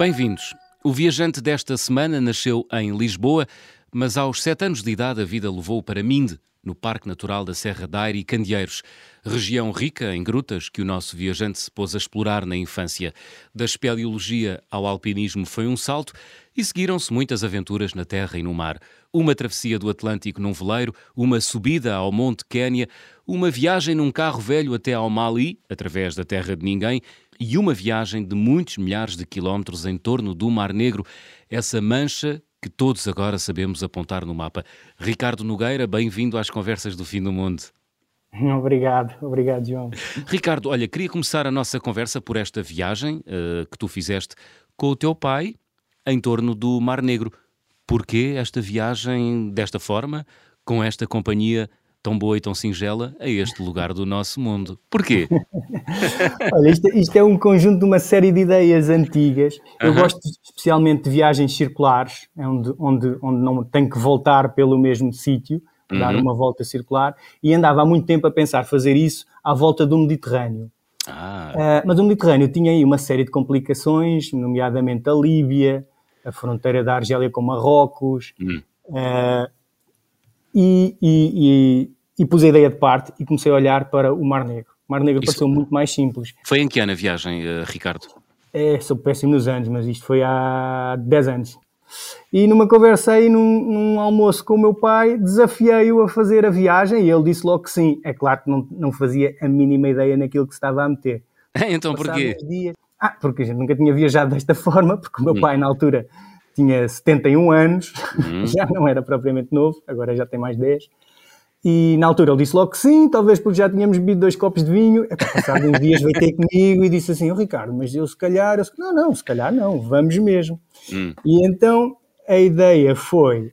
Bem-vindos. O viajante desta semana nasceu em Lisboa, mas aos sete anos de idade a vida levou-o para Minde, no Parque Natural da Serra da Aire e Candeeiros, região rica em grutas que o nosso viajante se pôs a explorar na infância. Da espeleologia ao alpinismo foi um salto e seguiram-se muitas aventuras na terra e no mar. Uma travessia do Atlântico num veleiro, uma subida ao Monte Quénia, uma viagem num carro velho até ao Mali, através da terra de ninguém, e uma viagem de muitos milhares de quilómetros em torno do Mar Negro, essa mancha que todos agora sabemos apontar no mapa. Ricardo Nogueira, bem-vindo às Conversas do Fim do Mundo. Obrigado, obrigado, João. Ricardo, olha, queria começar a nossa conversa por esta viagem uh, que tu fizeste com o teu pai em torno do Mar Negro. Porquê esta viagem desta forma, com esta companhia tão boa e tão singela a este lugar do nosso mundo. Porquê? Olha, isto, isto, é um conjunto de uma série de ideias antigas. Eu gosto especialmente de viagens circulares, é onde, onde, onde não tenho que voltar pelo mesmo sítio, dar uhum. uma volta circular, e andava há muito tempo a pensar fazer isso à volta do Mediterrâneo. Ah. Uh, mas o Mediterrâneo tinha aí uma série de complicações, nomeadamente a Líbia, a fronteira da Argélia com Marrocos, uh, e, e, e, e, pus a ideia de parte e comecei a olhar para o Mar Negro. O Mar Negro Isso pareceu muito mais simples. Foi em que ano a viagem, uh, Ricardo? É, sou péssimo nos anos, mas isto foi há 10 anos. E numa conversa aí, num, num almoço com o meu pai, desafiei-o a fazer a viagem e ele disse logo que sim. É claro que não, não fazia a mínima ideia naquilo que se estava a meter. então porquê? Dias... Ah, porque a gente nunca tinha viajado desta forma, porque o meu hum. pai na altura tinha 71 anos, uhum. já não era propriamente novo, agora já tem mais 10. E na altura ele disse logo que sim, talvez porque já tínhamos bebido dois copos de vinho. Passado uns dias veio ter comigo e disse assim: oh, Ricardo, mas eu se calhar. Eu, não, não, se calhar não, vamos mesmo. Uhum. E então a ideia foi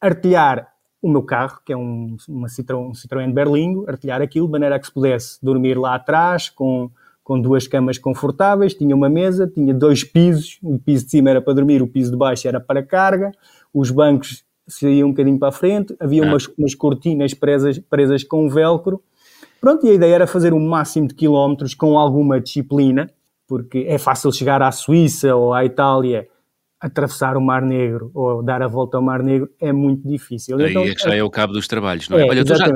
artilhar o meu carro, que é um, uma Citroën, um Citroën Berlingo, artilhar aquilo de maneira a que se pudesse dormir lá atrás com com duas camas confortáveis, tinha uma mesa, tinha dois pisos, o piso de cima era para dormir, o piso de baixo era para carga, os bancos saíam um bocadinho para a frente, havia ah. umas, umas cortinas presas, presas com velcro. Pronto, e a ideia era fazer o máximo de quilómetros com alguma disciplina, porque é fácil chegar à Suíça ou à Itália atravessar o Mar Negro ou dar a volta ao Mar Negro é muito difícil. Aí então, é que já é o cabo dos trabalhos, não é? é Olha, tu já,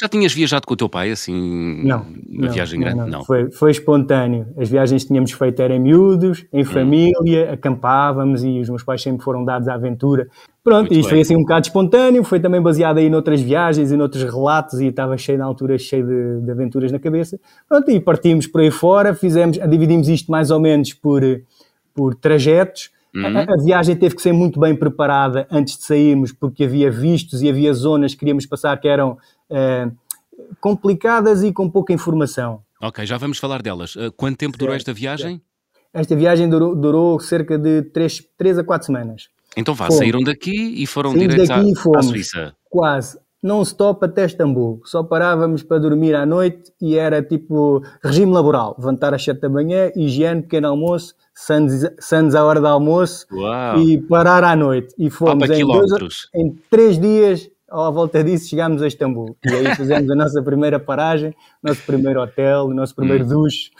já, tinhas viajado com o teu pai, assim, não, uma não, viagem grande? Não, não. Foi, foi espontâneo. As viagens que tínhamos feito eram miúdos, em hum. família, hum. acampávamos e os meus pais sempre foram dados à aventura. Pronto, muito isto bem. foi assim um bocado espontâneo, foi também baseado aí noutras viagens e noutros relatos e estava cheio na altura, cheio de, de aventuras na cabeça. Pronto, e partimos por aí fora, fizemos, dividimos isto mais ou menos por, por trajetos, Uhum. A, a, viagem teve que ser muito bem preparada antes de sairmos, porque havia vistos e havia zonas que queríamos passar que eram uh, complicadas e com pouca informação. Ok, já vamos falar delas. Uh, quanto tempo durou esta viagem? Esta viagem durou, durou cerca de 3, 3 a 4 semanas. Então vá, fomos. saíram daqui e foram diretos à, à Suíça. Quase não stop até Istambul. Só parávamos para dormir à noite e era tipo regime laboral. Levantar às 7 da manhã, higiene, pequeno almoço, Sands à hora do almoço Uau. e parar à noite. E fomos em, dois, em três dias, à volta disso, chegámos a Istambul. E aí fizemos a nossa primeira paragem, nosso primeiro hotel, o nosso primeiro hum. duche.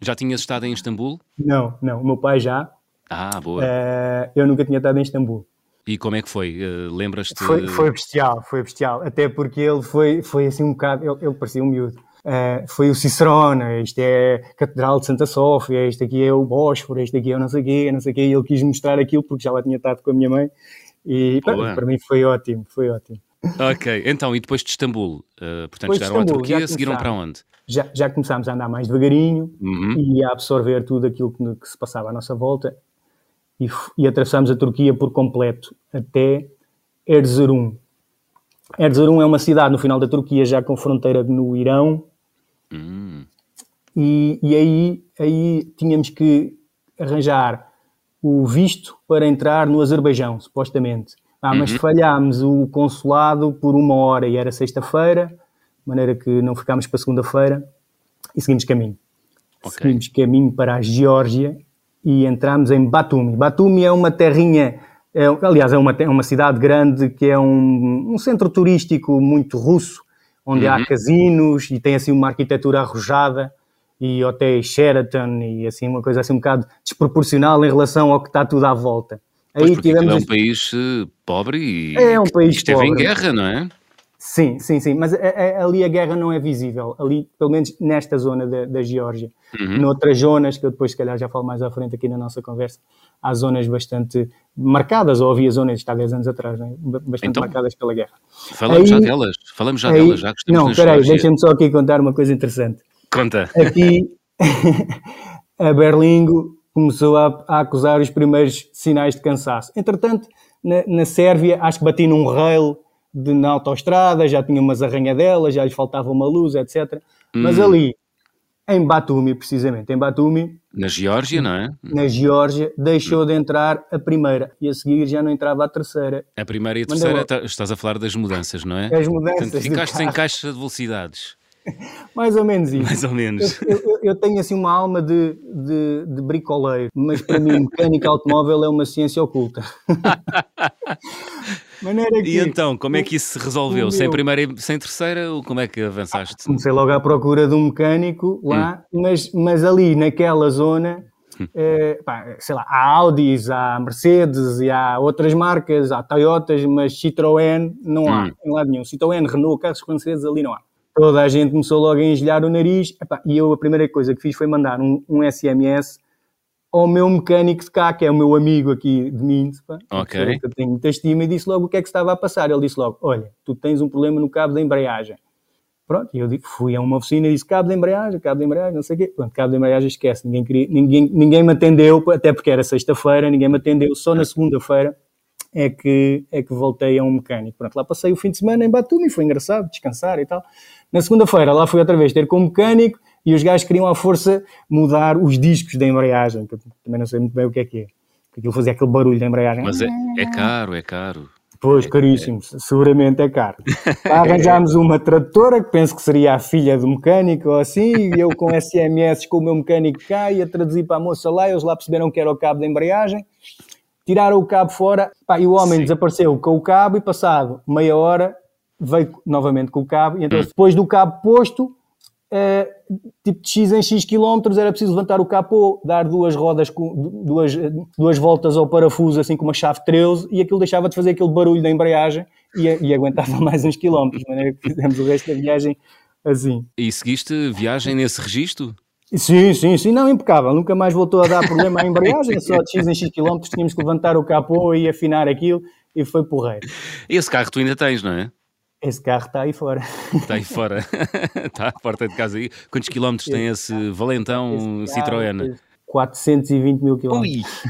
Já tinhas estado em Istambul? Não, não. O meu pai já. Ah, boa. Uh, eu nunca tinha estado em Istambul. E como é que foi? Uh, Lembras-te? Foi, foi bestial, foi bestial. Até porque ele foi, foi assim um bocado. Ele, ele parecia um miúdo. Uh, foi o Cicerone, isto é a Catedral de Santa Sófia, isto aqui é o Bósforo, isto aqui é o não sei o quê, não sei o quê. E ele quis mostrar aquilo porque já lá tinha estado com a minha mãe. E para, para mim foi ótimo, foi ótimo. Ok, então, e depois de Istambul? Uh, portanto, depois chegaram Istambul, à Turquia, seguiram para onde? Já, já começámos a andar mais devagarinho uhum. e a absorver tudo aquilo que, que se passava à nossa volta e, e atravessámos a Turquia por completo até Erzurum. Erzurum é uma cidade no final da Turquia, já com fronteira no Irão. Hum. E, e aí, aí tínhamos que arranjar o visto para entrar no Azerbaijão, supostamente. Ah, mas uhum. falhámos o consulado por uma hora e era sexta-feira, de maneira que não ficámos para segunda-feira e seguimos caminho. Okay. Seguimos caminho para a Geórgia e entramos em Batumi. Batumi é uma terrinha, é, aliás, é uma, é uma cidade grande que é um, um centro turístico muito russo, onde uhum. há casinos e tem assim uma arquitetura arrojada e hotéis Sheraton e assim uma coisa assim um bocado desproporcional em relação ao que está tudo à volta. Aí tivemos é um país eh, pobre e é um país esteve pobre. em guerra, não é? Sim, sim, sim, mas a, a, ali a guerra não é visível, ali, pelo menos nesta zona da, da Geórgia. Uhum. Noutras zonas, que eu depois se calhar já falo mais à frente aqui na nossa conversa, há zonas bastante marcadas, ou havia zonas, está 10 anos atrás, né? bastante então, marcadas pela guerra. Falamos aí, já delas, falamos já aí, delas, já que estamos Não, espera aí, deixa-me só aqui contar uma coisa interessante. Conta. Aqui, a Berlingo começou a, a, acusar os primeiros sinais de cansaço. Entretanto, na, na Sérvia, acho que bati num rail de, na autoestrada, já tinha umas arranhadelas, já lhe faltava uma luz, etc. Hum. Mas ali, em Batumi, precisamente, em Batumi... Na Geórgia, não é? Na Geórgia, deixou de entrar a primeira e a seguir já não entrava a terceira. A primeira e a terceira, tá, estás a falar das mudanças, não é? As mudanças. Portanto, ficaste sem caixa de velocidades. Mais ou menos isso. Mais ou menos. Eu, eu, eu tenho assim uma alma de, de, de, bricoleiro, mas para mim mecânica automóvel é uma ciência oculta. que, e então, como é que isso se resolveu? Sem primeira e sem terceira, ou como é que avançaste? Comecei logo à procura de um mecânico lá, hum. mas, mas ali naquela zona, hum. eh, pá, sei lá, há Audis, há Mercedes e há outras marcas, há Toyotas, mas Citroën não há hum. em lado nenhum. Citroën, Renault, carros franceses ali não há. Toda a gente começou logo a engelhar o nariz, epá, e eu a primeira coisa que fiz foi mandar um, um SMS ao meu mecânico de cá, que é o meu amigo aqui de Mint, okay. que eu tenho muita estima, e disse logo o que é que estava a passar. Ele disse logo: Olha, tu tens um problema no cabo da embreagem. Pronto, e eu fui a uma oficina e disse: Cabo de embreagem, cabo de embreagem, não sei o quê. Pronto, cabo de embreagem esquece, ninguém, queria, ninguém, ninguém me atendeu, até porque era sexta-feira, ninguém me atendeu, só na segunda-feira é que, é que voltei a um mecânico. Pronto, lá passei o fim de semana em Batumi, foi engraçado, descansar e tal. Na segunda-feira lá fui outra vez ter com um mecânico e os gajos queriam à força mudar os discos da embreagem, que eu também não sei muito bem o que é que é. Porque aquilo fazia aquele barulho da embreagem. Mas é, é caro, é caro. Pois, caríssimo, é. seguramente é caro. Arranjámos uma tradutora que penso que seria a filha do mecânico ou assim, e eu com SMS com o meu mecânico cá ia traduzir para a moça lá, eles lá perceberam que era o cabo da embreagem, tiraram o cabo fora, pá, e o homem Sim. desapareceu com o cabo e passado meia hora veio novamente com o cabo, e então hum. depois do cabo posto, é, tipo de X em X quilómetros, era preciso levantar o capô, dar duas rodas, com, duas, duas voltas ao parafuso, assim com uma chave 13, e aquilo deixava de fazer aquele barulho da embreagem e, e aguentava mais uns quilómetros, de maneira que fizemos o resto da viagem assim. E seguiste viagem nesse registro? Sim, sim, sim, não, impecável. Nunca mais voltou a dar problema à embreagem, só de X em X quilómetros tínhamos que levantar o capô e afinar aquilo e foi porreiro. Esse carro tu ainda tens, não é? Esse carro está aí fora. Está aí fora. está à porta de casa aí. Quantos quilómetros tem esse valentão esse Citroën? 420 mil quilómetros.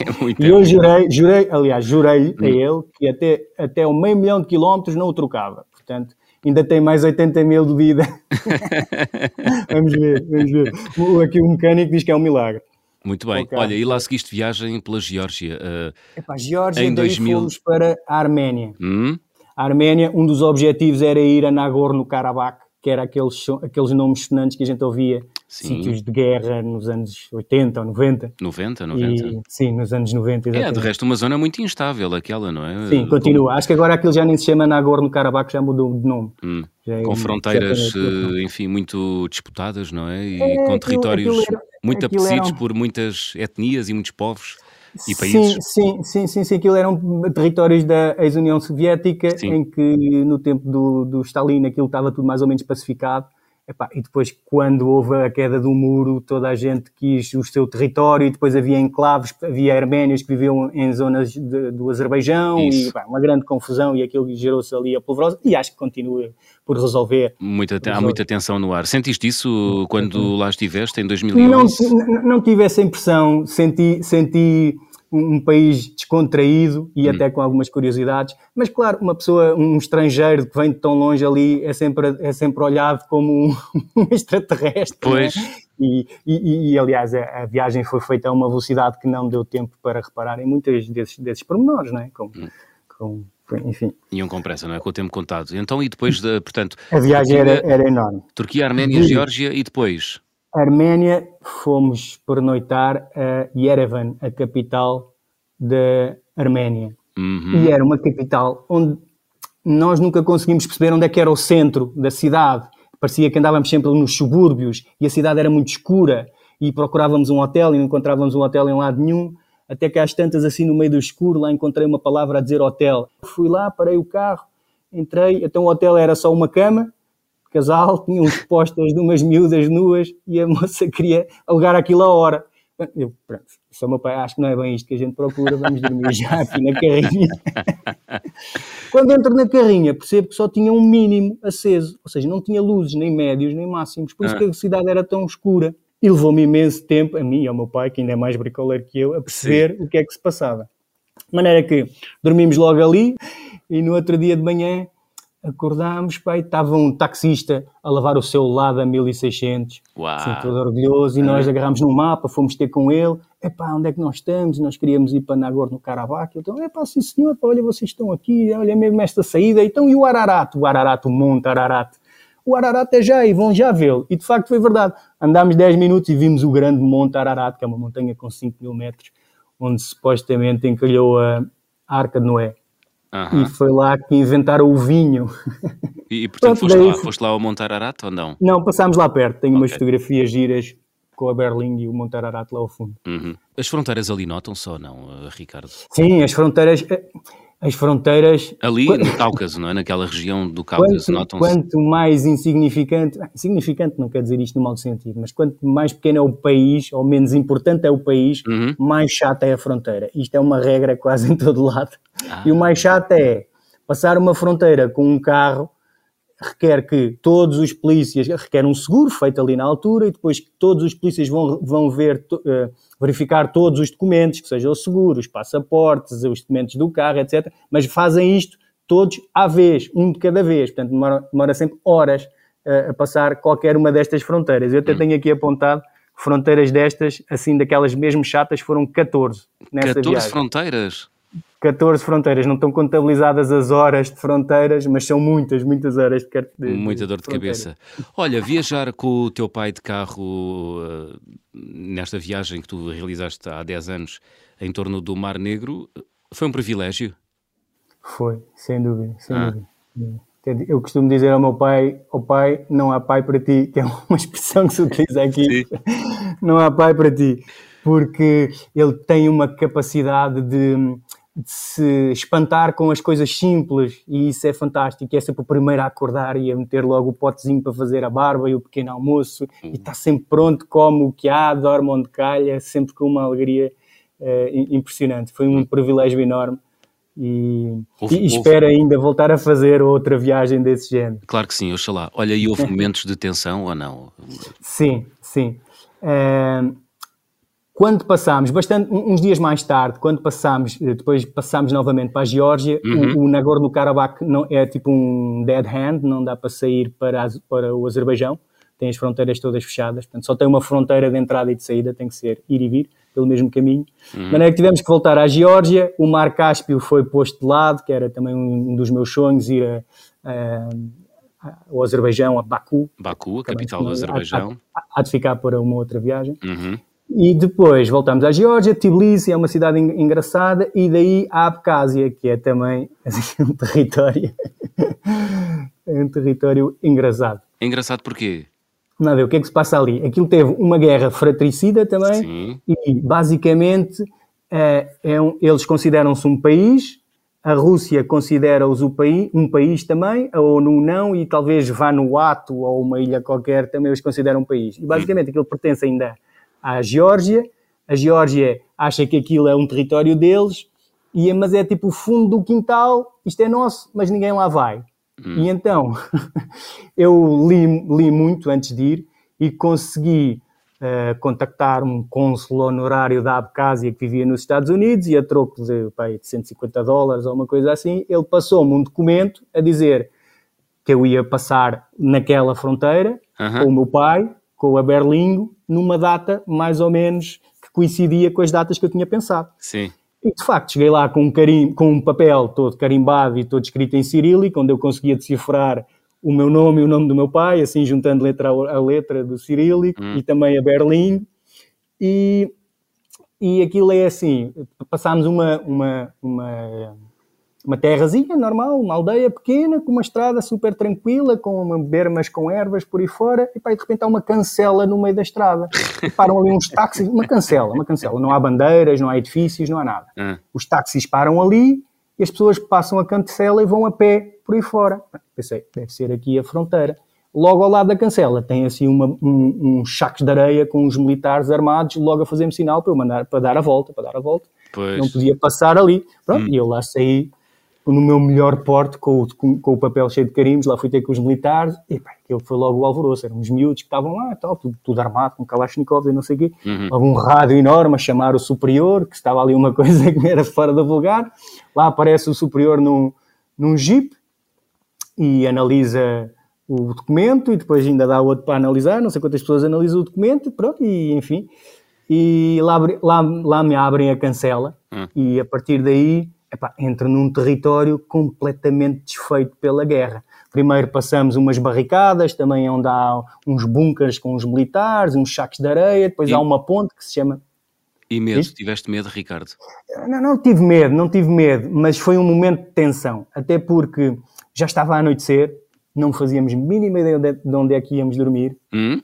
É muito E eu jurei, jurei, aliás, jurei hum. a ele que até, até o meio milhão de quilómetros não o trocava. Portanto, ainda tem mais 80 mil de vida. vamos ver, vamos ver. Aqui o mecânico diz que é um milagre. Muito bem. Olha, e lá seguiste viagem pela Geórgia. Uh, Epá, Geórgia, em 2000... fomos para a Arménia. Hum? A Arménia, um dos objetivos era ir a Nagorno-Karabakh, que era aqueles, aqueles nomes sonantes que a gente ouvia, sim. sítios de guerra nos anos 80 ou 90. 90, 90. E, sim, nos anos 90. Exatamente. É, de resto, uma zona muito instável, aquela, não é? Sim, continua. Como... Acho que agora aquilo já nem se chama Nagorno-Karabakh, já mudou de nome. Hum. É, com fronteiras, eh, enfim, muito disputadas, não é? E é, com territórios aquilo, aquilo era, muito apetecidos era... por muitas etnias e muitos povos e países. Sim, sim, sim, sim, aquilo eram territórios da ex-União Soviética, sim. em que no tempo do, do Stalin aquilo estava tudo mais ou menos pacificado. Epá, e depois, quando houve a queda do muro, toda a gente quis o seu território, e depois havia enclaves, havia arménios que viviam em zonas de, do Azerbaijão, Isso. e uma grande confusão, e aquilo gerou-se ali a polvorosa, e acho que continua por resolver. Muita, há muita tensão no ar. Sentiste isso quando lá estiveste, em 2011? Não, não tive essa impressão, senti, senti um, país descontraído e hum. até com algumas curiosidades, mas claro, uma pessoa, um estrangeiro que vem de tão longe ali é sempre, é sempre olhado como um, um extraterrestre. É? Pois. E, e, e, aliás, a, a, viagem foi feita a uma velocidade que não deu tempo para reparar em muitos desses, desses pormenores, não é? Com, hum. com, enfim. Iam com pressa, não é? Com o tempo contado. Então, e depois, de, portanto... A viagem Turquia, era, era enorme. Turquia, Arménia, Geórgia e depois? Arménia, fomos pernoitar a Yerevan, a capital da Arménia. Uhum. E era uma capital onde nós nunca conseguimos perceber onde é que era o centro da cidade. parecia que andávamos sempre nos subúrbios e a cidade era muito escura e procurávamos um hotel e não encontrávamos um hotel em lado nenhum. Até que às tantas, assim no meio do escuro, lá encontrei uma palavra a dizer hotel. Fui lá, parei o carro, entrei. Então o hotel era só uma cama, casal, tinha uns postas de umas miúdas nuas e a moça queria alugar aquilo a hora. Eu, pronto, sou meu pai, acho que não é bem isto que a gente procura, vamos dormir já aqui na carrinha. Quando entro na carrinha, percebo que só tinha um mínimo aceso, ou seja, não tinha luzes, nem médios, nem máximos, por isso ah. que a cidade era tão escura. E levou-me imenso tempo, a mim e ao meu pai, que ainda é mais bricoleiro que eu, a perceber Sim. o que é que se passava. De maneira que dormimos logo ali e no outro dia de manhã acordámos, pai, estava um taxista a lavar o seu lado a 1600, Uau. assim, todo orgulhoso, e nós agarrámos no mapa, fomos ter com ele, epá, onde é que nós estamos? E nós queríamos ir para Nagor, no Karabakh, então, epá, sim senhor, olha, vocês estão aqui, olha mesmo esta saída, então, e o Ararat? O Ararat, o monte Ararat. O Ararat é já aí, vão já vê-lo. E de facto foi verdade. Andámos 10 minutos e vimos o grande monte Ararat, que é uma montanha com 5 mil metros, onde supostamente encalhou a Arca de Noé. Uhum. E foi lá que inventaram o vinho. E, e portanto, foste, daí... lá, foste lá ao Monte Ararat ou não? Não, passámos lá perto. Tenho okay. umas fotografias giras com a Berlim e o Monte Ararat lá ao fundo. Uhum. As fronteiras ali notam-se ou não, eh, Ricardo? Sim, as fronteiras eh, as fronteiras. Ali no Cáucaso, não é? Naquela região do Cáucaso, notam-se. Quanto mais insignificante, insignificante não quer dizer isto no mau sentido, mas quanto mais pequeno é o país, ou menos importante é o país, uhum. mais chata é a fronteira. Isto é uma regra quase em todo lado. Ah. E o mais chato é passar uma fronteira com um carro requer que todos os polícias, requer um seguro feito ali na altura e depois que todos os polícias vão, vão ver, uh, verificar todos os documentos, que sejam os seguros, os passaportes, os documentos do carro, etc. Mas fazem isto todos à vez, um de cada vez. Portanto, demora, demora sempre horas uh, a passar qualquer uma destas fronteiras. Eu até hum. tenho aqui apontado fronteiras destas, assim, daquelas mesmo chatas, foram 14 nessa 14 viagem. fronteiras? 14 fronteiras, não estão contabilizadas as horas de fronteiras, mas são muitas, muitas horas de, de Muita dor de, de cabeça. Olha, viajar com o teu pai de carro uh, nesta viagem que tu realizaste há 10 anos em torno do Mar Negro foi um privilégio? Foi, sem dúvida, sem ah. dúvida. Eu costumo dizer ao meu pai, ao pai, não há pai para ti, que é uma expressão que se utiliza aqui. não há pai para ti, porque ele tem uma capacidade de de se espantar com as coisas simples e isso é fantástico. É sempre o primeiro a acordar e a meter logo o potezinho para fazer a barba e o pequeno almoço e está sempre pronto, come o que há, dorme onde calha, sempre com uma alegria uh, impressionante. Foi um privilégio enorme. E, houve, e espero houve... ainda voltar a fazer outra viagem desse género. Claro que sim, oxalá. Olha, e houve momentos de tensão ou não? Sim, sim. Uh, quando passámos, bastante, uns dias mais tarde, quando passámos, eh, depois passámos novamente para a Geórgia, uhum. o, o Nagorno-Karabakh não, é tipo um dead hand, não dá para sair para, para o Azerbaijão, tem as fronteiras todas fechadas, portanto só tem uma fronteira de entrada e de saída, tem que ser ir e vir pelo mesmo caminho. Uhum. De maneira que tivemos que voltar à Geórgia, o Mar Cáspio foi posto de lado, que era também um dos meus sonhos, ir a, a, ao Azerbaijão, a Baku. Baku, a capital do Azerbaijão. Há, há, há, de ficar para uma outra viagem. Uhum. E depois voltamos à Geórgia, Tbilisi é uma cidade engraçada, e daí a Abkhazia, que é também assim, um território, um território engraçado. Engraçado porquê? Nada, o que é que se passa ali? Aquilo teve uma guerra fratricida também, Sim. e basicamente é, é um, eles consideram-se um país, a Rússia considera-os um país, um país também, a ONU não, e talvez Vanuatu ou uma ilha qualquer também os consideram um país. E basicamente aquilo pertence ainda à Geórgia. A Geórgia acha que aquilo é um território deles, e, mas é tipo o fundo do quintal, isto é nosso, mas ninguém lá vai. Hum. E então, eu li, li muito antes de ir e consegui uh, contactar um cônsul honorário da Abkhazia que vivia nos Estados Unidos e a troco de, pá, de 150 dólares ou uma coisa assim, ele passou-me um documento a dizer que eu ia passar naquela fronteira uh -huh. com o meu pai, com a Berlingo, numa data mais ou menos que coincidia com as datas que eu tinha pensado. Sim. E de facto cheguei lá com um, carim, com um papel todo carimbado e todo escrito em cirílico, onde eu conseguia decifrar o meu nome e o nome do meu pai, assim juntando letra a letra do cirílico hum. e também a Berlim. E, e aquilo é assim, passámos uma, uma, uma uma terrazinha normal, uma aldeia pequena, com uma estrada super tranquila, com uma bermas com ervas por aí fora, e pá, e de repente há uma cancela no meio da estrada. E param ali uns táxis, uma cancela, uma cancela. Não há bandeiras, não há edifícios, não há nada. Ah. Os táxis param ali e as pessoas passam a cancela e vão a pé por aí fora. Pensei, deve ser aqui a fronteira. Logo ao lado da cancela tem assim uma, um, uns sacos de areia com os militares armados, logo a fazer-me sinal para eu mandar para dar a volta, para dar a volta. Pois. Não podia passar ali. Pronto, e eu lá saí no meu melhor porte, com o, com, com o papel cheio de carimbos, lá fui ter com os militares, e pá, aquilo foi logo o alvoroço, eram uns miúdos que estavam lá, tal, tudo, tudo armado, com Kalashnikov e não sei o quê, Uhum. Houve um rádio enorme a chamar o superior, que estava ali uma coisa que era fora da vulgar, lá aparece o superior num, num jeep, e analisa o documento, e depois ainda dá outro para analisar, não sei quantas pessoas analisam o documento, pronto, e enfim, e lá, lá, lá me abrem a cancela, Hum. e a partir daí epá, entro num território completamente desfeito pela guerra. Primeiro passamos umas barricadas, também onde há uns bunkers com os militares, uns sacos de areia, depois E- há uma ponte que se chama. E medo, Isto? tiveste medo, Ricardo? Não, não tive medo, não tive medo, mas foi um momento de tensão, até porque já estava a anoitecer, não fazíamos mínima ideia de de onde é que íamos dormir, Hum?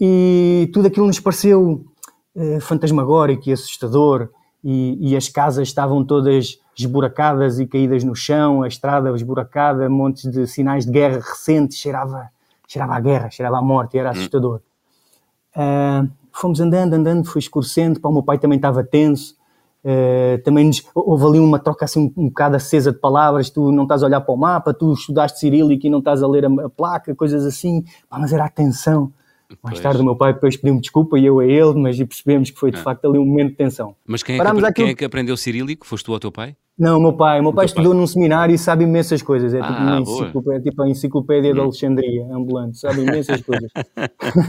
e tudo aquilo nos pareceu eh, fantasmagórico e assustador e, e as casas estavam todas esburacadas e caídas no chão, a estrada esburacada, montes de sinais de guerra recentes, cheirava, cheirava a guerra, cheirava a morte, era assustador. Ah, fomos andando, andando, foi escurecendo, pá, o meu pai também estava tenso, eh, também nos- houve ali uma troca assim um, um bocado acesa de palavras, tu não estás a olhar para o mapa, tu estudaste cirílico e não estás a ler a, a placa, coisas assim, pá, mas era a tensão. Mais Pois. tarde o meu pai depois pediu-me desculpa e eu a ele, mas percebemos que foi de Ah. facto ali um momento de tensão. Mas quem é, que, Parámos àquilo- quem é que aprendeu cirílico? Foste tu ou teu pai? Não, o meu pai, o meu pai teu pai. estudou num seminário e sabe imensas coisas, é tipo, Ah, uma boa. Hum. enciclopédia, tipo a enciclopédia de Alexandria, ambulante, sabe imensas coisas.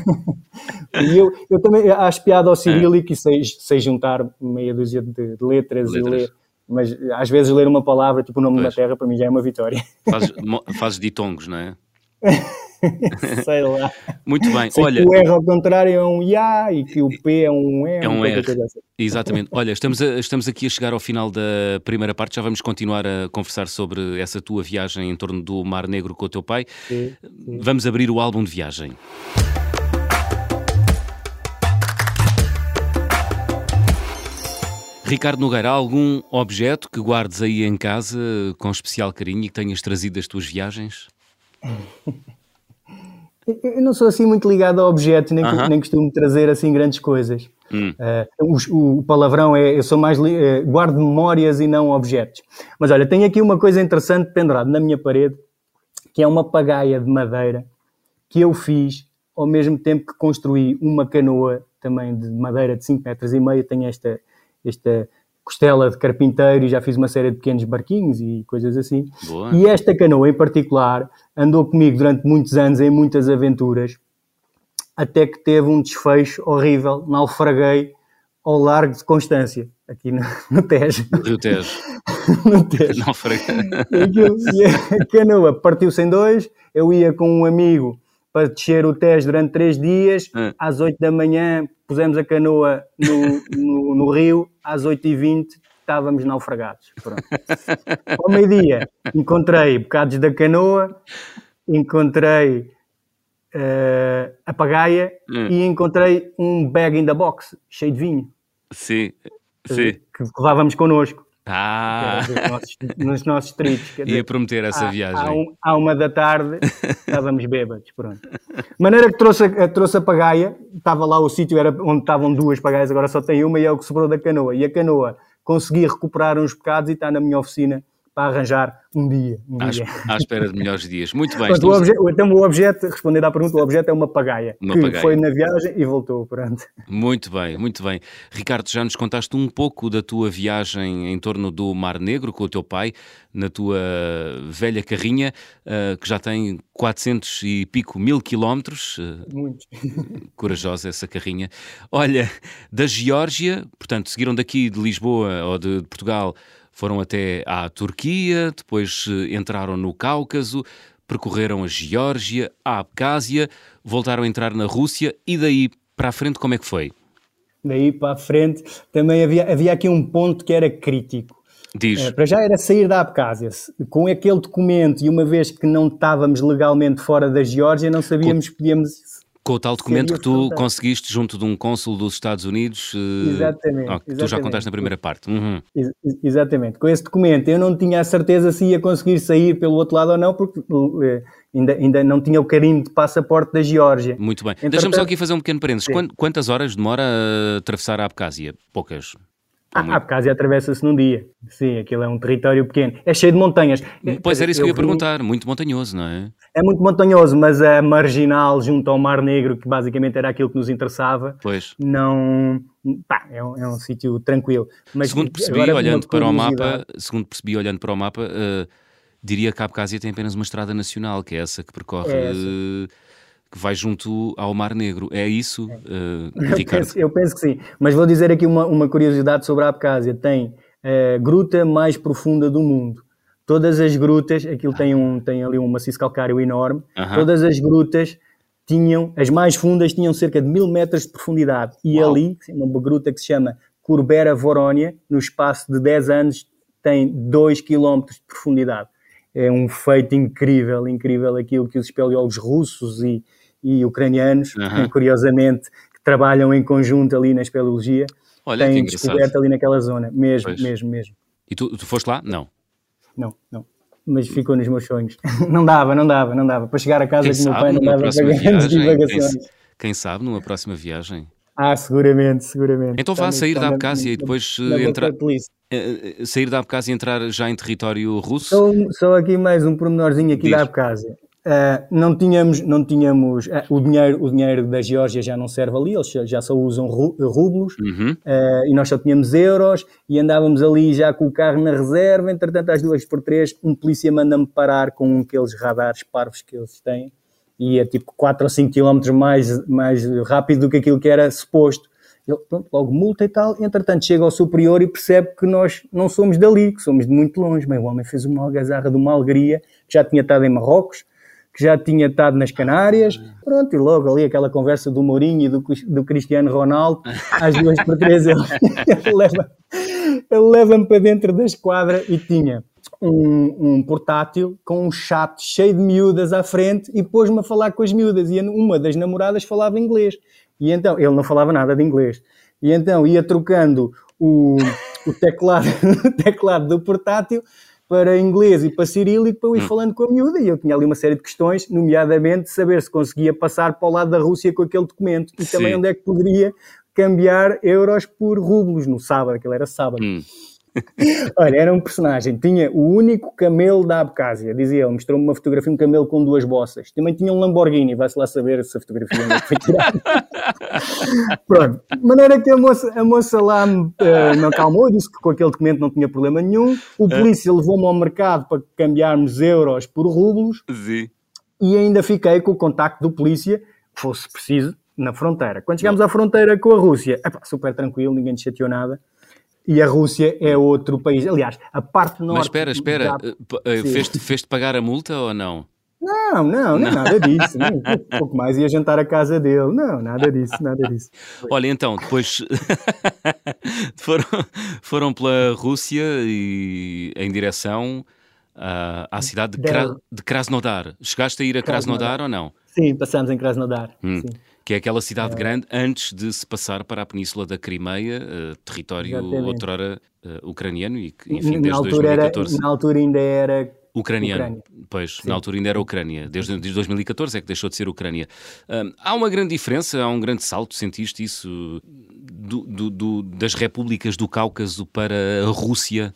e eu, eu também acho piada ao cirílico e sei, sei juntar meia dúzia de, de letras, e Letras. ler, mas às vezes ler uma palavra, tipo o nome Pois. da terra, para mim já é uma vitória. Fazes, fazes ditongos, não é? sei lá. Muito bem. Sei Olha, que o R ao contrário é um IA e que o P é um M. É um R. assim. Exatamente. Olha, estamos, a- estamos aqui a chegar ao final da primeira parte. Já vamos continuar a conversar sobre essa tua viagem em torno do Mar Negro com o teu pai. Sim, Vamos abrir o álbum de viagem. Ricardo Nogueira, há algum objeto que guardes aí em casa com especial carinho e que tenhas trazido das tuas viagens? Eu não sou assim muito ligado a objetos, nem, Aham. nem costumo trazer assim grandes coisas. Hum. Eh, os- o, palavrão é, eu sou mais, li- eh, guardo memórias e não objetos. Mas olha, tenho aqui uma coisa interessante pendurada na minha parede, que é uma pagaia de madeira que eu fiz ao mesmo tempo que construí uma canoa também de madeira de 5 metros e meio. Tenho esta, esta costela de carpinteiro e já fiz uma série de pequenos barquinhos e coisas assim. Boa. E esta canoa em particular andou comigo durante muitos anos em muitas aventuras, até que teve um desfecho horrível, naufraguei ao largo de Constância, aqui no, no Tejo. Rio Tejo. no Tejo. Aquilo- e a canoa partiu-se em dois, eu ia com um amigo para descer o Tejo durante três dias, Ah. às 8 da manhã pusemos a canoa no, no, no rio, às 8h20 estávamos naufragados. Pronto. Ao meio-dia encontrei bocados da canoa, encontrei eh, a pagaia Hum. e encontrei um bag in the box cheio de vinho Sim, sim. que levávamos connosco Ah, nossos- nos nossos. Quer ia dizer, prometer essa à- viagem. À, um- uma da tarde estávamos bêbados, pronto. Maneira que trouxe a, trouxe a pagaia, estava lá o sítio era onde estavam duas pagaias, agora só tem uma e é o que sobrou da canoa. E a canoa consegui recuperar uns bocados e está na minha oficina para arranjar um dia. Um À, dia. à espera de melhores dias. Muito bem. Pronto, o estamos- obje- então o objeto, respondendo à pergunta, o objeto é uma pagaia, Uma que pagaia. foi na viagem e voltou, pronto. Muito bem, muito bem. Ricardo, já nos contaste um pouco da tua viagem em torno do Mar Negro com o teu pai, na tua velha carrinha, ah, que já tem 400 e pico mil quilómetros. ah, Muito. corajosa essa carrinha. Olha, da Geórgia, portanto, seguiram daqui de Lisboa ou de Portugal, foram até à Turquia, depois eh, entraram no Cáucaso, percorreram a Geórgia, a Abcásia, voltaram a entrar na Rússia e daí para a frente como é que foi? Daí para a frente também havia, havia aqui um ponto que era crítico. Diz. para já era sair da Abkhazia. Com aquele documento, e uma vez que não estávamos legalmente fora da Geórgia, não sabíamos que podíamos com o tal documento que tu conseguiste junto de um cônsul dos Estados Unidos. Uh, exatamente, oh, que exatamente. Tu já contaste na primeira parte. Uhum. Ex exatamente. Com esse documento eu não tinha a certeza se ia conseguir sair pelo outro lado ou não, porque uh, ainda, ainda não tinha o carinho de passaporte da Geórgia. Muito bem. Deixa-me só aqui fazer um pequeno parênteses. Quantas horas demora a atravessar a Abkhazia? Poucas. Ah, a Abkhazia atravessa-se num dia. Sim, aquilo é um território pequeno. É cheio de montanhas. Pois era isso que eu ia perguntar. Muito montanhoso, não é? É muito montanhoso, mas a marginal junto ao Mar Negro, que basicamente era aquilo que nos interessava, pois. não... Pá, é um, é um sítio tranquilo. Mas segundo percebi, olhando para o mapa, segundo percebi, olhando para o mapa, uh, diria que a Abkhazia tem apenas uma estrada nacional, que é essa que percorre... É essa. Uh, que vai junto ao Mar Negro. É isso, uh, eu Ricardo? Penso, eu penso que sim. Mas vou dizer aqui uma, uma curiosidade sobre a Abkhazia. Tem a uh, gruta mais profunda do mundo. Todas as grutas, aquilo tem, um, tem ali um maciço calcário enorme, uh -huh. todas as grutas tinham, as mais fundas tinham cerca de mil metros de profundidade. E Uau. ali, uma gruta que se chama Curbera Vorónia, no espaço de 10 anos, tem 2 km de profundidade. É um feito incrível, incrível aquilo que os espeleólogos russos e, e ucranianos, uhum. curiosamente, que trabalham em conjunto ali na espeleologia, Olha, têm descoberto ali naquela zona, mesmo, pois. mesmo, mesmo. E tu, tu foste lá? Não. Não, não. Mas ficou nos meus sonhos. não dava, não dava, não dava. Para chegar a casa com o meu pai não dava para grandes divagações. Quem, quem sabe numa próxima viagem? Ah, seguramente, seguramente. Então vá sair da Abkhazia e depois entrar. Eh, eh, sair da Abkhazia e entrar já em território russo? Só, só aqui mais um pormenorzinho aqui Diz. da Abkhazia. Uh, não tínhamos, não tínhamos uh, o, dinheiro, o dinheiro da Geórgia já não serve ali, eles já só usam ru, rublos uhum. uh, e nós só tínhamos euros e andávamos ali já com o carro na reserva. Entretanto, às duas por três, um polícia manda-me parar com aqueles radares parvos que eles têm e é tipo 4 ou 5 km mais, mais rápido do que aquilo que era suposto. Ele, pronto, logo multa e tal. Entretanto, chega ao superior e percebe que nós não somos dali, que somos de muito longe. Bem, o homem fez uma algazarra de uma alegria, já tinha estado em Marrocos que já tinha estado nas Canárias. Pronto, e logo ali aquela conversa do Mourinho e do, do Cristiano Ronaldo, às duas por três, ele, ele leva-me leva para dentro da esquadra e tinha um, um, portátil com um chat cheio de miúdas à frente e pôs-me a falar com as miúdas. E uma das namoradas falava inglês. E então, ele não falava nada de inglês. E então ia trocando o, o teclado, o teclado do portátil para inglês e para cirílico para eu ir hum. falando com a miúda. E eu tinha ali uma série de questões, nomeadamente saber se conseguia passar para o lado da Rússia com aquele documento e Sim. também onde é que poderia cambiar euros por rublos no sábado, aquilo era sábado. Hum. Olha, era um personagem, tinha o único camelo da Abkhazia, dizia ele, mostrou-me uma fotografia, um camelo com duas bossas. Também tinha um Lamborghini, vai-se lá saber se a fotografia é foi tirada. Pronto, de maneira que a moça, a moça lá me, uh, me acalmou, disse que com aquele documento não tinha problema nenhum. O é. polícia levou-me ao mercado para cambiarmos euros por rublos. Sim. E ainda fiquei com o contacto do polícia, fosse preciso, na fronteira. Quando chegámos à fronteira com a Rússia, epá, super tranquilo, ninguém nos chateou nada e a Rússia é outro país. Aliás, a parte norte. Mas espera, espera, da... Fez-te fez pagar a multa ou não? Não, não, não, nada disso. Nem, um pouco mais ia jantar à casa dele. Não, nada disso, nada disso. Olha, então, depois foram, foram pela Rússia e em direção uh, à cidade de, Kra de Krasnodar. Chegaste a ir a Krasnodar, Krasnodar ou não? Sim, passamos em Krasnodar. Hum. Sim que é aquela cidade é. grande antes de se passar para a Península da Crimeia, uh, território Exatamente. outrora uh, ucraniano e que, enfim, desde 2014... Era, na altura ainda era Ucraniano, Ucrânia. pois, Sim. na altura ainda era Ucrânia, desde, desde 2014 é que deixou de ser Ucrânia. Um, há uma grande diferença, há um grande salto, sentiste isso, do, do, do, das repúblicas do Cáucaso para a Rússia?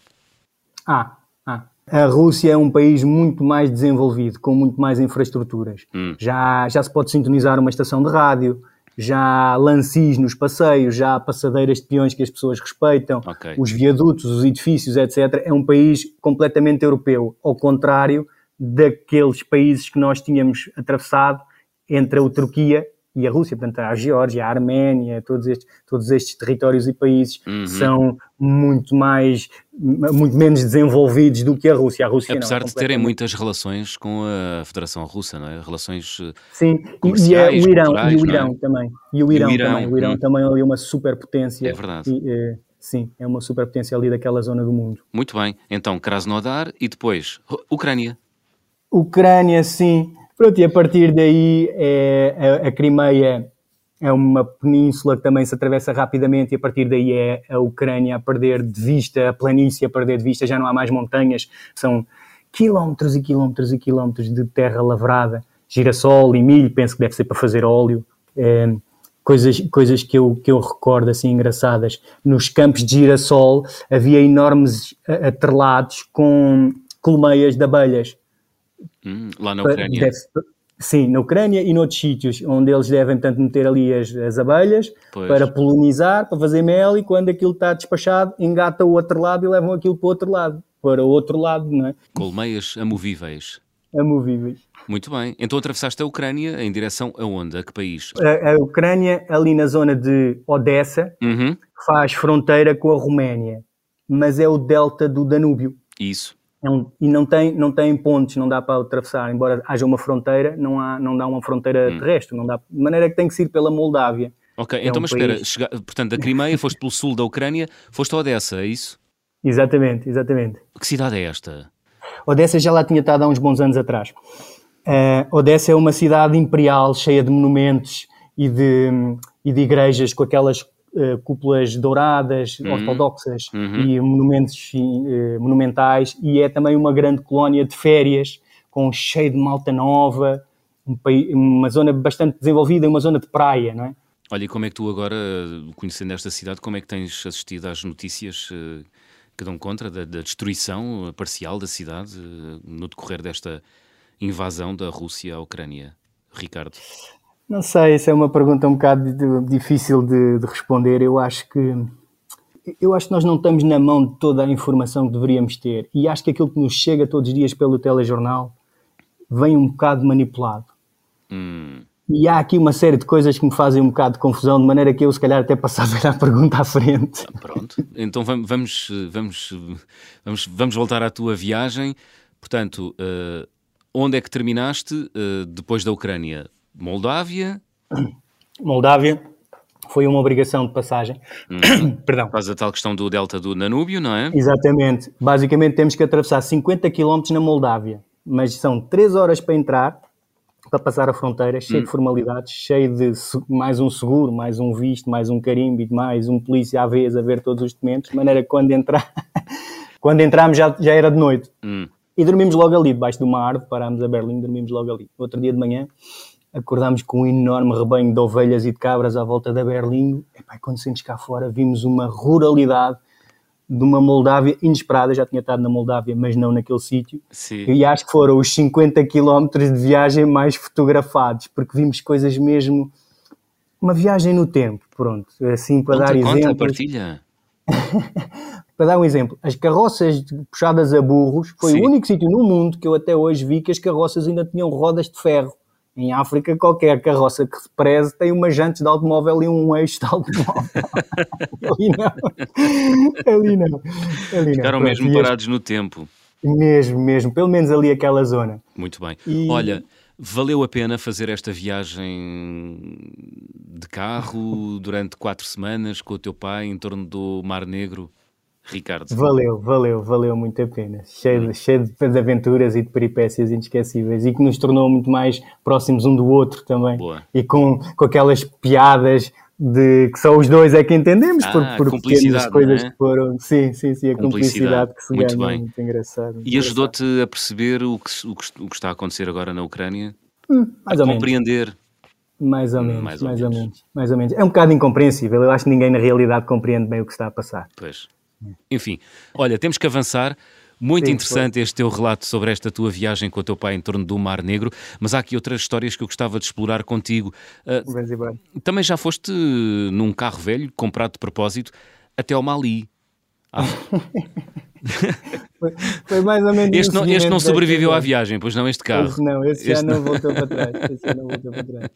Ah, ah. A Rússia é um país muito mais desenvolvido, com muito mais infraestruturas. Hum. Já, já se pode sintonizar uma estação de rádio, já há lancis nos passeios, já há passadeiras de peões que as pessoas respeitam, okay. os viadutos, os edifícios, etc. É um país completamente europeu, ao contrário daqueles países que nós tínhamos atravessado entre a Turquia e a Rússia, portanto, a Geórgia, a Arménia, todos estes, todos estes territórios e países uhum. são muito mais, muito menos desenvolvidos do que a Rússia. A Rússia Apesar não, de terem muitas relações com a Federação Russa, não é? Relações eh, Sim, e, é o Irão, e o Irão é? também. E o Irão, o Irão também. O Irão hum. também é uma superpotência. É verdade. E, eh, sim, é uma superpotência ali daquela zona do mundo. Muito bem, então Krasnodar e depois Ucrânia. Ucrânia, sim. Pronto, e a partir daí é, a, a Crimeia é uma península que também se atravessa rapidamente e a partir daí é a Ucrânia a perder de vista, a planície a perder de vista, já não há mais montanhas, são quilómetros e quilómetros e quilómetros de terra lavrada, girassol e milho, penso que deve ser para fazer óleo, é, coisas, coisas que, eu, que eu recordo assim engraçadas. Nos campos de girassol havia enormes atrelados com colmeias de abelhas. Hum, lá na Ucrânia? Deve, Sim, na Ucrânia e noutros sítios onde eles devem, portanto, meter ali as, as abelhas pois. para polinizar, para fazer mel e quando aquilo está despachado, engata o outro lado e levam aquilo para o outro lado, para o outro lado, não é? Colmeias amovíveis. Amovíveis. Muito bem. Então atravessaste a Ucrânia em direção a onde? A que país? A, a Ucrânia, ali na zona de Odessa, uhum. faz fronteira com a Roménia, mas é o delta do Danúbio. Isso. É um, e não tem, não tem pontes, não dá para atravessar, embora haja uma fronteira, não, há, não dá uma fronteira hum. terrestre, não dá, de maneira que tem que ser pela Moldávia. Ok, então é um mas país... espera, chega, portanto da Crimeia, foste pelo sul da Ucrânia, foste a Odessa, é isso? Exatamente, exatamente. Que cidade é esta? Odessa já lá tinha estado há uns bons anos atrás. Uh, Odessa é uma cidade imperial, cheia de monumentos e de, e de igrejas com aquelas uh, cúpulas douradas, uhum. ortodoxas uhum. e monumentos uh, monumentais, e é também uma grande colónia de férias, com cheio de malta nova, um uma zona bastante desenvolvida, uma zona de praia, não é? Olha, e como é que tu agora, conhecendo esta cidade, como é que tens assistido às notícias uh, que dão conta da, da, destruição parcial da cidade no decorrer desta invasão da Rússia à Ucrânia? Ricardo? Não sei, essa é uma pergunta um bocado difícil de, de, responder. Eu acho que eu acho que nós não estamos na mão de toda a informação que deveríamos ter e acho que aquilo que nos chega todos os dias pelo telejornal vem um bocado manipulado. Hum. E há aqui uma série de coisas que me fazem um bocado de confusão, de maneira que eu, se calhar, até passava a pergunta à frente. Ah, pronto, então vamos, vamos, vamos, vamos voltar à tua viagem. Portanto, uh, onde é que terminaste uh, depois da Ucrânia? Moldávia. Moldávia foi uma obrigação de passagem. Hum. Perdão. Faz a tal questão do delta do Nanúbio, não é? Exatamente. Basicamente temos que atravessar 50 km na Moldávia, mas são 3 horas para entrar, para passar a fronteira, cheio hum. de formalidades, cheio de mais um seguro, mais um visto, mais um carimbo, mais um polícia à vez a ver todos os documentos, de maneira que quando entrar, quando entramos já, já era de noite. Hum. E dormimos logo ali, debaixo de uma árvore, parámos a Berlim, dormimos logo ali. Outro dia de manhã, acordámos com um enorme rebanho de ovelhas e de cabras à volta da Berlim. E, quando saímos cá fora, vimos uma ruralidade de uma Moldávia inesperada. Já tinha estado na Moldávia, mas não naquele sítio. E acho que foram os 50 quilómetros de viagem mais fotografados, porque vimos coisas mesmo. Uma viagem no tempo, pronto. Assim, para conta, dar conta, exemplos. partilha. para dar um exemplo, as carroças puxadas a burros foi Sim. o único sítio no mundo que eu até hoje vi que as carroças ainda tinham rodas de ferro. Em África, qualquer carroça que se preze tem umas jantes de automóvel e um eixo de automóvel. ali não. Ali não. Ali Ficaram mesmo parados no tempo. Mesmo, mesmo. Pelo menos ali aquela zona. Muito bem. E... Olha, valeu a pena fazer esta viagem de carro durante quatro semanas com o teu pai em torno do Mar Negro? Ricardo. Valeu, valeu, valeu muito a pena. Cheio, de, cheio de aventuras e de peripécias inesquecíveis e que nos tornou muito mais próximos um do outro também. Boa. E com, com aquelas piadas de que só os dois é que entendemos ah, por, por pequenas coisas é? que foram. Sim, sim, sim, a cumplicidade, que se muito ganha. Bem. Muito engraçado. E ajudou-te a perceber o que, o, que, o que está a acontecer agora na Ucrânia? Hum, mais a ou compreender. Menos. Mais ou menos, mais, ou, mais menos. ou menos. Mais ou menos. É um bocado incompreensível. Eu acho que ninguém na realidade compreende bem o que está a passar. Pois. Enfim, olha, temos que avançar. Muito Sim, interessante foi. este teu relato sobre esta tua viagem com o teu pai em torno do Mar Negro, mas há aqui outras histórias que eu gostava de explorar contigo. Uh, também já foste num carro velho, comprado de propósito, até ao Mali. Ah. foi, foi, mais ou menos Este não, este não sobreviveu à viagem, pois não, este carro. Não, esse, este já não voltou para trás. Esse já não voltou para trás.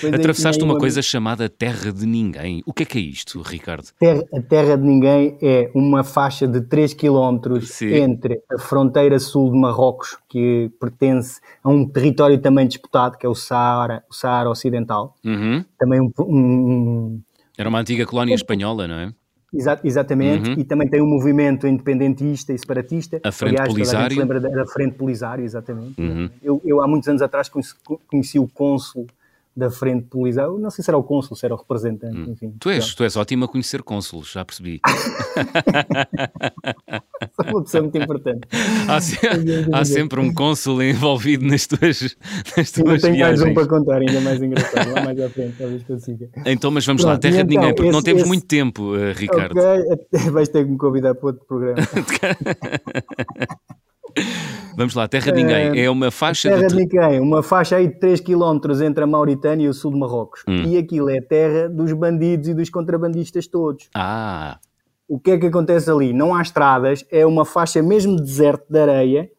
Pois Atravessaste uma, uma coisa chamada Terra de Ninguém. O que é que é isto, Ricardo? Terra, a Terra de Ninguém é uma faixa de 3 km entre a fronteira sul de Marrocos, que pertence a um território também disputado, que é o Saara, o Saara Ocidental. Uhum. Também um, um, Era uma antiga colónia espanhola, não é? Exa exatamente, uhum. e também tem um movimento independentista e separatista. A Frente Aliás, Polisário. lembra da Frente Polisário, exatamente. Uhum. Eu, eu, há muitos anos atrás, conheci, conheci o cônsul da frente polisário. Não sei se era o cônsul, se era o representante, hum. enfim. Tu és, tu és ótimo a conhecer cônsulos, já percebi. Sou uma pessoa muito importante. Há, se... há sempre um cônsul envolvido nas tuas, nas tuas tenho viagens. mais um para contar, ainda mais engraçado, lá mais à frente, talvez consiga. Então, mas vamos Pronto, lá, terra de então, ninguém, porque esse, não temos esse... muito tempo, uh, Ricardo. Ok, vais ter que me convidar para outro programa. Vamos lá, Terra de Ninguém. É uma faixa. Terra de... Ninguém, uma faixa aí de 3 km entre a Mauritânia e o sul de Marrocos. Hum. E aquilo é terra dos bandidos e dos contrabandistas todos. Ah. O que é que acontece ali? Não há estradas, é uma faixa mesmo deserto de areia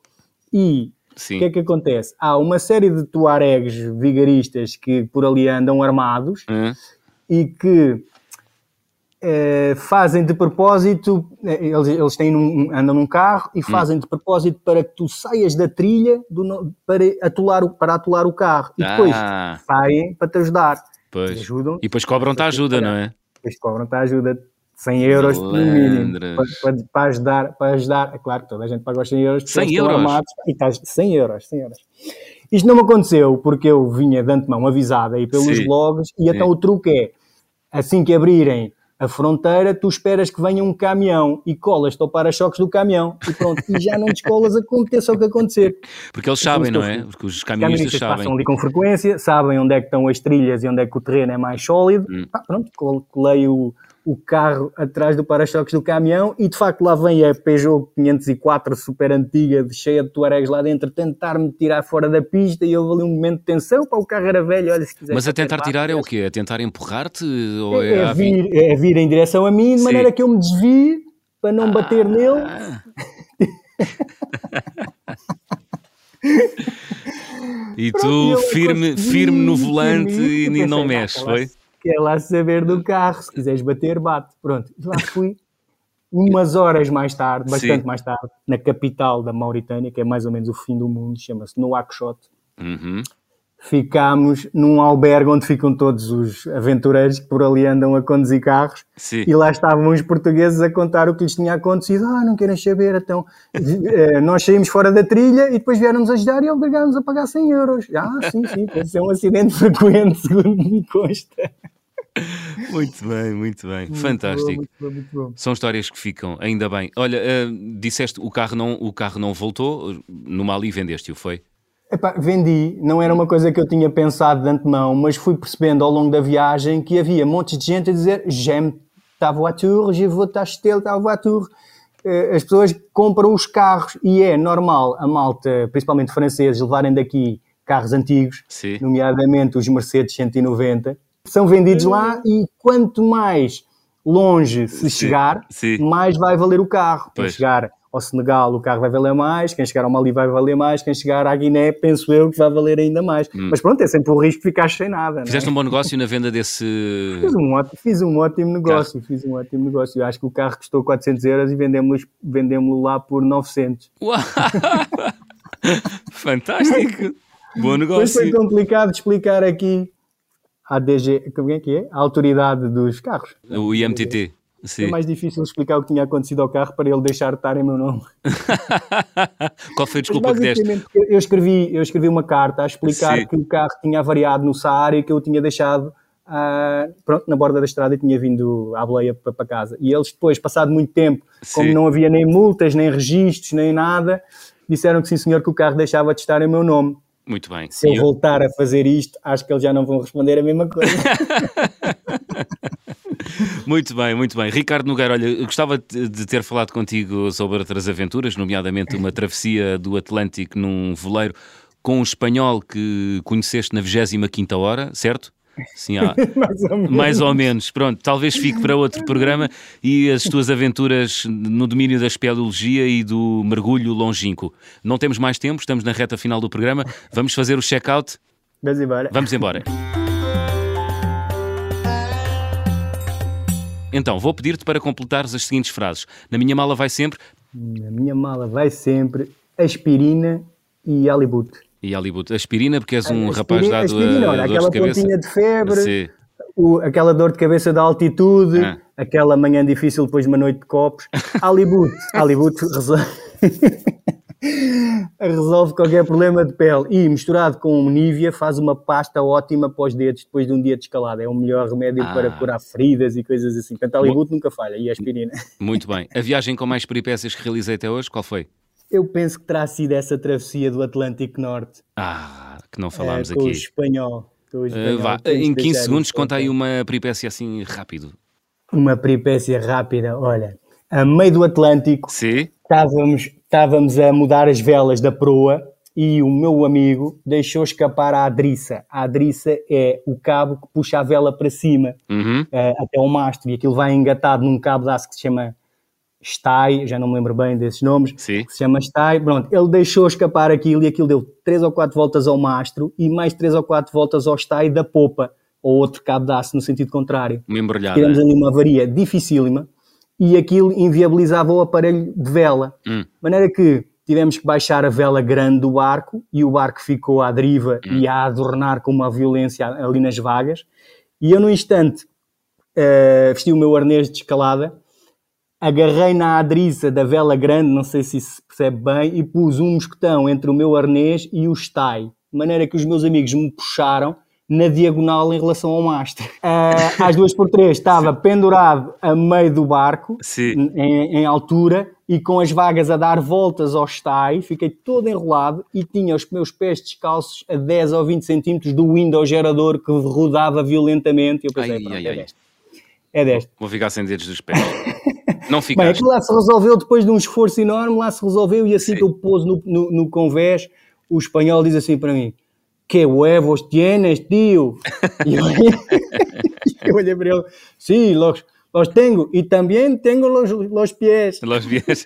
e Sim. o que é que acontece? Há uma série de tuaregs vigaristas que por ali andam armados hum. e que eh, fazem de propósito, eh, eles, eles têm num, andam num carro e hum. fazem hum. de propósito para que tu saias da trilha do, para, atolar o, para atolar o carro e depois ah. saem para te ajudar. Pois. Te ajudam. E depois cobram-te a ajuda, não é? Depois cobram-te a ajuda. 100 euros no mínimo para, para, para, ajudar, para ajudar. É claro que toda a gente paga os 100 euros. 100 euros? E estás 100 euros, 100 euros. Isto não me aconteceu porque eu vinha de antemão avisado aí pelos Sim. blogs e então Sim. o truque é assim que abrirem a fronteira, tu esperas que venha um caminhão e colas-te ao para-choques do caminhão e pronto, e já não descolas, aconteça o que acontecer. Porque eles sabem, não é? Porque os caminhonistas sabem. passam ali com frequência, sabem onde é que estão as trilhas e onde é que o terreno é mais sólido. Hum. Ah, pronto, colei o, o carro atrás do para-choques do caminhão e de facto lá vem a Peugeot 504 super antiga, cheia de tuaregs lá dentro, tentar-me tirar fora da pista e houve ali um momento de tensão, para o carro era velho, olha se quiser. Mas a tentar tirar é o quê? A tentar empurrar-te? É, é, é, vir, é vir em direção a mim, de Sim. maneira que eu me desvie para não ah. bater nele. e tu firme, firme no volante e não mexes, foi? Quer lá saber do carro, se quiseres bater, bate. Pronto, lá fui. Umas horas mais tarde, bastante Sim. mais tarde, na capital da Mauritânia, que é mais ou menos o fim do mundo, chama-se Nouakchott. Uhum. Ficámos num albergue onde ficam todos os aventureiros que por ali andam a conduzir carros. Sim. E lá estavam os portugueses a contar o que lhes tinha acontecido. Ah, não querem saber, então eh, nós saímos fora da trilha e depois vieram-nos ajudar e obrigaram-nos a pagar 100 euros. Ah, sim, sim, esse é um acidente frequente, segundo me consta. Muito bem, muito bem. Muito Fantástico. Bom, muito bom, muito bom. São histórias que ficam, ainda bem. Olha, uh, disseste o carro não, o carro não voltou, no Mali vendeste-o, foi? Epá, vendi, não era uma coisa que eu tinha pensado de antemão, mas fui percebendo ao longo da viagem que havia montes de gente a dizer j'aime ta voiture, je veux t'acheter ta voiture. Eh, as pessoas compram os carros e é normal a malta, principalmente franceses, levarem daqui carros antigos, Sim. nomeadamente os Mercedes 190, são vendidos lá e quanto mais longe se chegar, sim. mais vai valer o carro. Quem chegar ao Senegal o carro vai valer mais, quem chegar ao Mali vai valer mais, quem chegar à Guiné penso eu que vai valer ainda mais. Hum. Mas pronto, é sempre o risco de ficar sem nada. É? Fizeste é? um bom negócio na venda desse... Fiz um ótimo, fiz um ótimo negócio, carro. fiz um ótimo negócio. Eu acho que o carro custou 400 euros e vendemos-lo vendemos lá por 900. Uau! Fantástico! Bom negócio. Foi complicado de explicar aqui a DG, como é que é? A autoridade dos carros. O IMTT. Sim. É mais difícil explicar o que tinha acontecido ao carro para ele deixar de estar em meu nome. Qual foi a desculpa que deste? Eu escrevi, eu escrevi uma carta a explicar Sim. que o carro tinha variado no Saara e que eu tinha deixado uh, pronto, na borda da estrada e tinha vindo à boleia para, casa. E eles depois, passado muito tempo, sim. como não havia nem multas, nem registros, nem nada, disseram que sim senhor, que o carro deixava de estar em meu nome. Muito bem. Se eu, eu voltar a fazer isto, acho que eles já não vão responder a mesma coisa. muito bem, muito bem. Ricardo Nogueira, olha, gostava de ter falado contigo sobre outras aventuras, nomeadamente uma travessia do Atlântico num veleiro com um espanhol que conheceste na 25 hora, certo? Sim, mais, ou menos. mais ou menos. Pronto, talvez fique para outro programa e as tuas aventuras no domínio da espeleologia e do mergulho longínquo. Não temos mais tempo, estamos na reta final do programa. Vamos fazer o check-out? Vamos embora. Vamos embora. Então, vou pedir-te para completares as seguintes frases. Na minha mala vai sempre. Na minha mala vai sempre aspirina e halibut e Hollywood. Aspirina, porque és um aspirina, rapaz dado aspirina, a, olha, aquela pontinha de febre, Sim. o, aquela dor de cabeça da altitude, ah. aquela manhã difícil depois de uma noite de copos. Hollywood, Hollywood resolve, resolve qualquer problema de pele e misturado com Nivea faz uma pasta ótima para os dedos depois de um dia de escalada. É o melhor remédio ah. para curar feridas e coisas assim. Portanto, Hollywood nunca falha e a aspirina. Muito bem. A viagem com mais peripécias que realizei até hoje, qual foi? Eu penso que terá sido essa travessia do Atlântico Norte. Ah, que não falámos é, com aqui. O espanhol. Uh, vá, em 15 segundos, conta aí uma peripécia assim rápido. Uma peripécia rápida, olha, a meio do Atlântico, Sim. Estávamos, estávamos a mudar as velas da proa e o meu amigo deixou escapar a adriça. A adriça é o cabo que puxa a vela para cima uhum. uh, até o mastro e aquilo vai engatado num cabo de aço que se chama Stai, já não me lembro bem desses nomes, Sim. que se chama Stai. Pronto, ele deixou escapar aquilo e aquilo deu 3 ou 4 voltas ao mastro e mais 3 ou 4 voltas ao Stai da popa, ou outro cabo de aço no sentido contrário. Uma embrulhada. Tivemos ali uma avaria dificílima e aquilo inviabilizava o aparelho de vela. Hum. De maneira que tivemos que baixar a vela grande do barco e o barco ficou à deriva hum. e a adornar com uma violência ali nas vagas. E eu, no instante, uh, vesti o meu arnês de escalada agarrei na adriça da vela grande, não sei se se percebe bem, e pus um mosquetão entre o meu arnês e o estai, de maneira que os meus amigos me puxaram na diagonal em relação ao mastro. Uh, às duas por três estava pendurado a meio do barco, em, em, altura, e com as vagas a dar voltas ao estai, fiquei todo enrolado e tinha os meus pés descalços a 10 ou 20 centímetros do window gerador que rodava violentamente. E eu pensei, ai, pronto, ai, é deste. É deste. Vou ficar sem dedos dos pés. Não ficaste. Bem, aquilo lá se resolveu depois de um esforço enorme, lá se resolveu e assim Sim. que eu pôs no, no, no convés, o espanhol diz assim para mim, que huevos tienes, tio? e eu, eu olhei para ele, sim, sí, los, los tengo, e também tenho los, los pies. Los pies.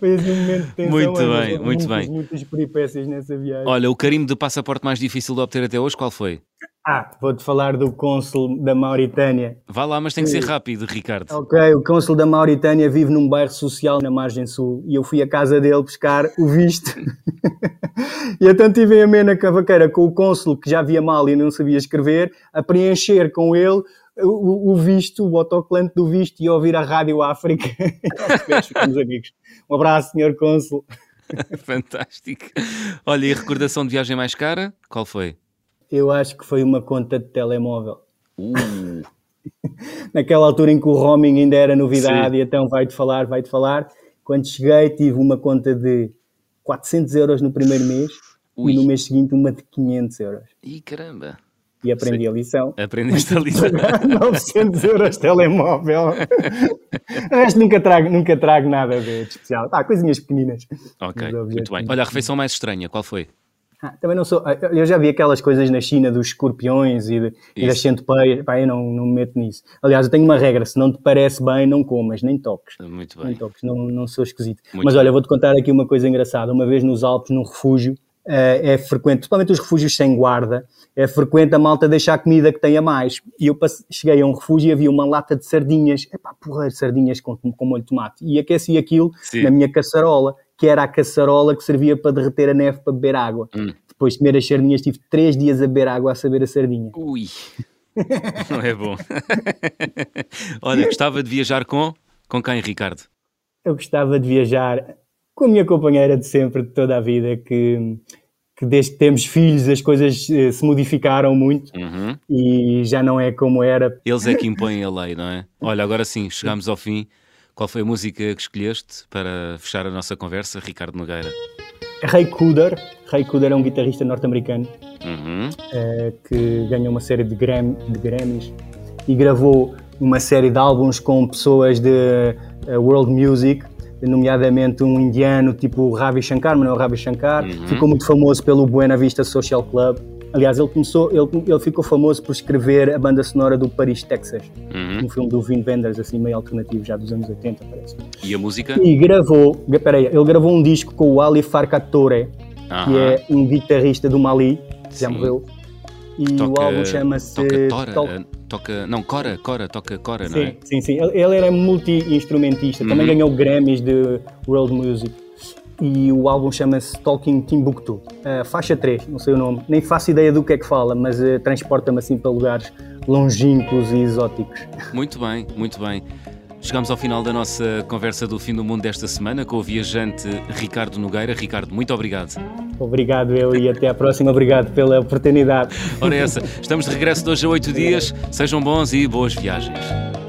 Foi assim um momento de tensão. Muito bem, muito muitas, bem. Muitas peripécias nessa viagem. Olha, o carimbo de passaporte mais difícil de obter até hoje, qual foi? Ah, vou-te falar do cônsul da Mauritânia. Vá lá, mas tem que ser rápido, Ricardo. Ok, o cônsul da Mauritânia vive num bairro social na margem sul e eu fui à casa dele buscar o visto. e então tive a mena cavaqueira com o cônsul que já via mal e não sabia escrever, a preencher com ele o, o visto, o autocolante do visto e ouvir a Rádio África. Ficamos amigos. Um abraço, senhor cônsul. Fantástico. Olha, e a recordação de viagem mais cara, qual foi? Eu acho que foi uma conta de telemóvel. Uh. Naquela altura em que o roaming ainda era novidade Sim. e então vai-te falar, vai-te falar. Quando cheguei tive uma conta de 400 euros no primeiro mês Ui. e no mês seguinte uma de 500 euros. Ih, caramba! E aprendi a lição. Aprendeste a lição. 900 euros telemóvel. resto nunca trago, nunca trago nada de especial. Ah, coisinhas pequeninas. Ok, muito bem. Olha, a refeição mais estranha, qual foi? Ah, também não sou. Ah, eu já vi aquelas coisas na China dos escorpiões e, de, e das centopeias. Pá, eu não, não me meto nisso. Aliás, eu tenho uma regra: se não te parece bem, não comas, nem toques. Muito bem. Nem toques, não, não sou esquisito. Muito Mas olha, vou-te contar aqui uma coisa engraçada. Uma vez nos Alpes, num refúgio, é frequente, principalmente os refúgios sem guarda, é frequente a malta deixar comida que tenha mais. E eu cheguei a um refúgio e havia uma lata de sardinhas, epá, porra, sardinhas com, com molho de tomate. E aqueci aquilo Sim. na minha caçarola, que era a caçarola que servia para derreter a neve para beber água. Hum. Depois de comer as sardinhas, tive três dias a beber água a saber a sardinha. Ui, não é bom. Olha, gostava de viajar com, com quem, Ricardo? Eu gostava de viajar com a minha companheira de sempre, de toda a vida, que, que desde que temos filhos as coisas eh, se modificaram muito uhum. e já não é como era. Eles é que impõem a lei, não é? Olha, agora sim, chegamos ao fim. Qual foi a música que escolheste para fechar a nossa conversa, Ricardo Nogueira? Ray Cooder. Ray Cooder é um guitarrista norte-americano uhum. uh, que ganhou uma série de, de Grammys e gravou uma série de álbuns com pessoas de uh, world music nomeadamente um indiano tipo Ravi Shankar, mas não é o Ravi Shankar, uhum. ficou muito famoso pelo Buena Vista Social Club. Aliás, ele começou, ele, ele ficou famoso por escrever a banda sonora do Paris, Texas, uhum. um filme do Vin Wenders, assim meio alternativo, já dos anos 80, parece. E a música? E gravou, peraí, ele gravou um disco com o Ali Farkatore, uhum. que é um guitarrista do Mali, que já morreu. E toca, o álbum chama-se toca, tora, toca, não, Cora, Cora, toca Cora, sim, não é? Sim, sim, ele, ele era multi-instrumentista, uhum. também ganhou Grammys de World Music. E o álbum chama-se Talking Timbuktu. Uh, faixa 3, não sei o nome, nem faço ideia do que é que fala, mas uh, transporta-me assim para lugares longínquos e exóticos. Muito bem, muito bem. Chegamos ao final da nossa conversa do fim do mundo desta semana com o viajante Ricardo Nogueira. Ricardo, muito obrigado. Obrigado eu e até à próxima. Obrigado pela oportunidade. Ora essa, estamos de regresso de hoje a oito dias. Sejam bons e boas viagens.